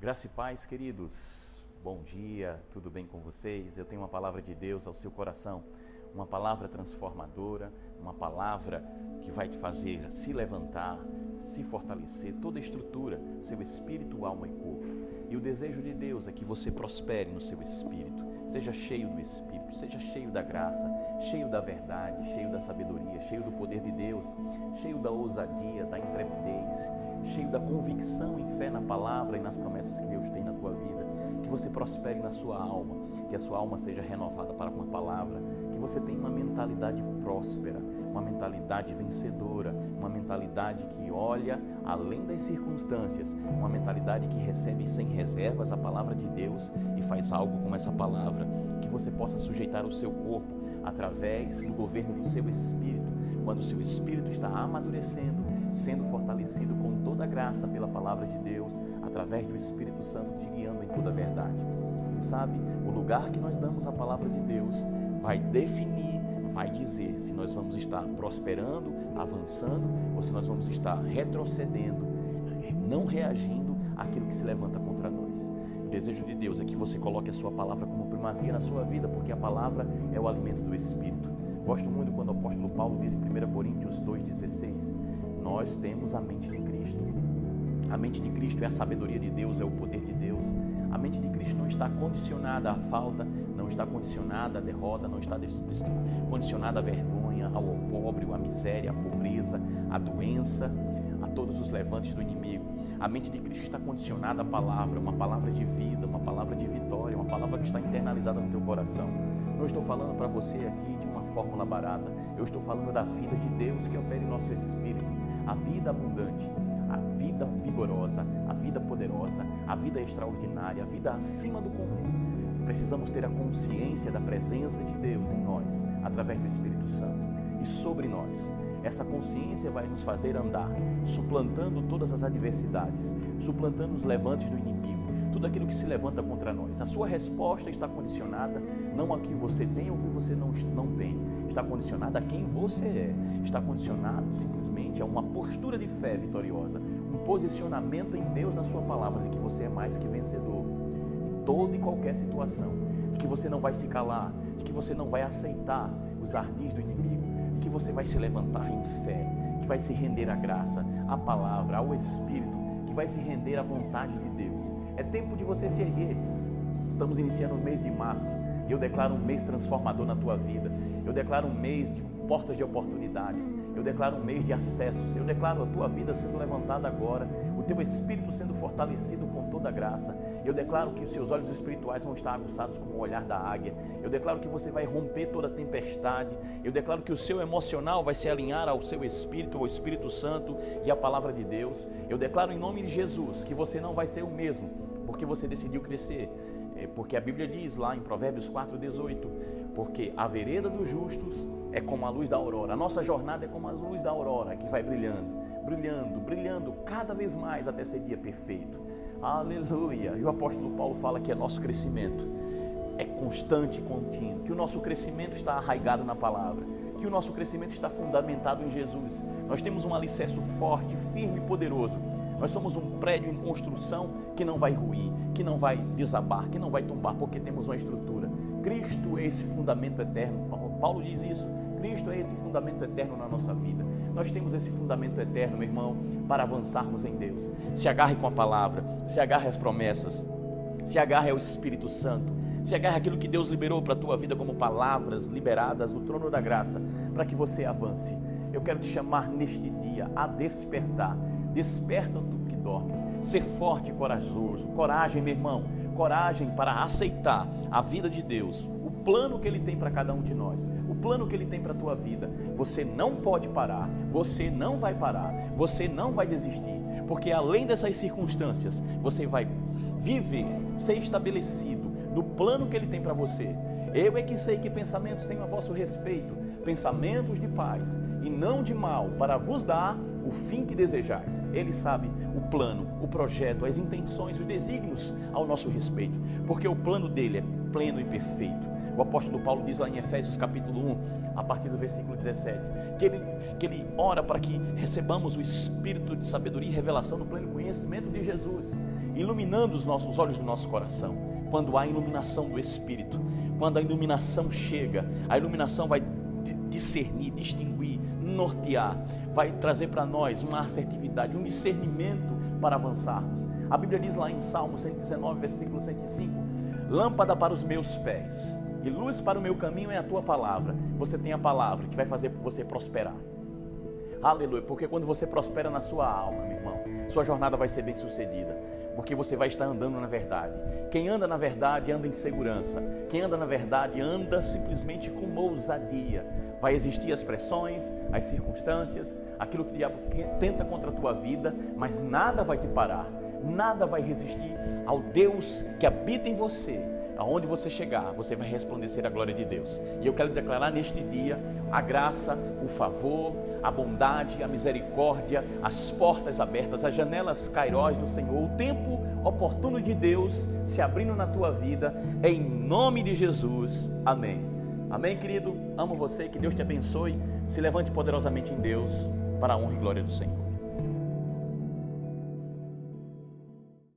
Graça e paz, queridos. Bom dia, tudo bem com vocês? Eu tenho uma palavra de Deus ao seu coração, uma palavra transformadora, uma palavra que vai te fazer se levantar, se fortalecer, toda a estrutura, seu espírito, alma e corpo. E o desejo de Deus é que você prospere no seu espírito, seja cheio do Espírito, seja cheio da graça, cheio da verdade, cheio da sabedoria, cheio do poder de Deus, cheio da ousadia, da intrepidez, cheio da convicção e fé na palavra e nas promessas que Deus tem na tua vida. Que você prospere na sua alma, que a sua alma seja renovada para uma palavra, que você tenha uma mentalidade próspera, uma mentalidade vencedora, uma mentalidade que olha além das circunstâncias, uma mentalidade que recebe sem reservas a palavra de Deus faz algo com essa palavra, que você possa sujeitar o seu corpo através do governo do seu espírito, quando o seu espírito está amadurecendo, sendo fortalecido com toda a graça pela palavra de Deus, através do Espírito Santo te guiando em toda a verdade. E sabe, o lugar que nós damos à palavra de Deus vai definir, vai dizer se nós vamos estar prosperando, avançando ou se nós vamos estar retrocedendo, não reagindo àquilo que se levanta contra nós. O desejo de Deus é que você coloque a sua palavra como primazia na sua vida, porque a palavra é o alimento do Espírito. Gosto muito quando o apóstolo Paulo diz em 1 Coríntios 2,16: Nós temos a mente de Cristo. A mente de Cristo é a sabedoria de Deus, é o poder de Deus. A mente de Cristo não está condicionada à falta, não está condicionada à derrota, não está condicionada à vergonha, ao opróbrio, à miséria, à pobreza, à doença, a todos os levantes do inimigo. A mente de Cristo está condicionada à palavra, uma palavra de vida, uma palavra de vitória, uma palavra que está internalizada no teu coração. Não estou falando para você aqui de uma fórmula barata. Eu estou falando da vida de Deus que opera em nosso espírito. A vida abundante, a vida vigorosa, a vida poderosa, a vida extraordinária, a vida acima do comum. Precisamos ter a consciência da presença de Deus em nós, através do Espírito Santo e sobre nós. Essa consciência vai nos fazer andar, suplantando todas as adversidades, suplantando os levantes do inimigo tudo aquilo que se levanta contra nós. A sua resposta está condicionada não a que você tem ou que você não, não tem, está condicionada a quem você é, está condicionado simplesmente a uma postura de fé vitoriosa, um posicionamento em Deus na Sua palavra de que você é mais que vencedor em toda e qualquer situação, de que você não vai se calar, de que você não vai aceitar os ardis do inimigo, que você vai se levantar em fé, que vai se render à graça, à palavra, ao Espírito que vai se render à vontade de Deus. É tempo de você se erguer. Estamos iniciando o mês de março e eu declaro um mês transformador na tua vida. Eu declaro um mês de portas de oportunidades. Eu declaro um mês de acessos. Eu declaro a tua vida sendo levantada agora, o teu espírito sendo fortalecido com toda graça. Eu declaro que os seus olhos espirituais vão estar aguçados como o olhar da águia. Eu declaro que você vai romper toda tempestade. Eu declaro que o seu emocional vai se alinhar ao seu espírito, ao Espírito Santo e à palavra de Deus. Eu declaro em nome de Jesus que você não vai ser o mesmo, porque você decidiu crescer. É porque a Bíblia diz lá em Provérbios 4,18: Porque a vereda dos justos é como a luz da aurora. A nossa jornada é como a luz da aurora que vai brilhando, brilhando, brilhando cada vez mais até ser dia perfeito. Aleluia! E o apóstolo Paulo fala que é nosso crescimento é constante e contínuo, que o nosso crescimento está arraigado na palavra, que o nosso crescimento está fundamentado em Jesus. Nós temos um alicerce forte, firme e poderoso. Nós somos um prédio em construção que não vai ruir, que não vai desabar, que não vai tombar, porque temos uma estrutura. Cristo é esse fundamento eterno. Paulo diz isso. Cristo é esse fundamento eterno na nossa vida. Nós temos esse fundamento eterno, meu irmão, para avançarmos em Deus. Se agarre com a palavra, se agarre às promessas, se agarre ao Espírito Santo, se agarre aquilo que Deus liberou para a tua vida como palavras liberadas do trono da graça, para que você avance. Eu quero te chamar neste dia a despertar. Desperta tu que dormes. Ser forte e corajoso. Coragem, meu irmão. Coragem para aceitar a vida de Deus, o plano que Ele tem para cada um de nós, o plano que Ele tem para a tua vida. Você não pode parar, você não vai parar, você não vai desistir, porque além dessas circunstâncias, você vai viver, ser estabelecido no plano que Ele tem para você. Eu é que sei que pensamentos tenho a vosso respeito, pensamentos de paz e não de mal, para vos dar o fim que desejais. Ele sabe o plano, o projeto, as intenções, os desígnios ao nosso respeito, porque o plano dele é pleno e perfeito. O apóstolo Paulo diz lá em Efésios capítulo 1, a partir do versículo 17, que ele, que ele ora para que recebamos o espírito de sabedoria e revelação no pleno conhecimento de Jesus. iluminando os nossos os olhos do nosso coração. Quando há iluminação do Espírito, quando a iluminação chega, a iluminação vai discernir, distinguir, nortear, vai trazer para nós uma assertividade, um discernimento para avançarmos. A Bíblia diz lá em Salmo 119, versículo 105: Lâmpada para os meus pés e luz para o meu caminho é a tua palavra. Você tem a palavra que vai fazer você prosperar. Aleluia, porque quando você prospera na sua alma, meu irmão, sua jornada vai ser bem sucedida, porque você vai estar andando na verdade. Quem anda na verdade anda em segurança. Quem anda na verdade anda simplesmente com ousadia. Vai existir as pressões, as circunstâncias, aquilo que o diabo tenta contra a tua vida, mas nada vai te parar, nada vai resistir ao Deus que habita em você aonde você chegar, você vai resplandecer a glória de Deus. E eu quero declarar neste dia a graça, o favor, a bondade, a misericórdia, as portas abertas, as janelas cairós do Senhor, o tempo oportuno de Deus se abrindo na tua vida, em nome de Jesus. Amém. Amém, querido? Amo você, que Deus te abençoe. Se levante poderosamente em Deus, para a honra e glória do Senhor.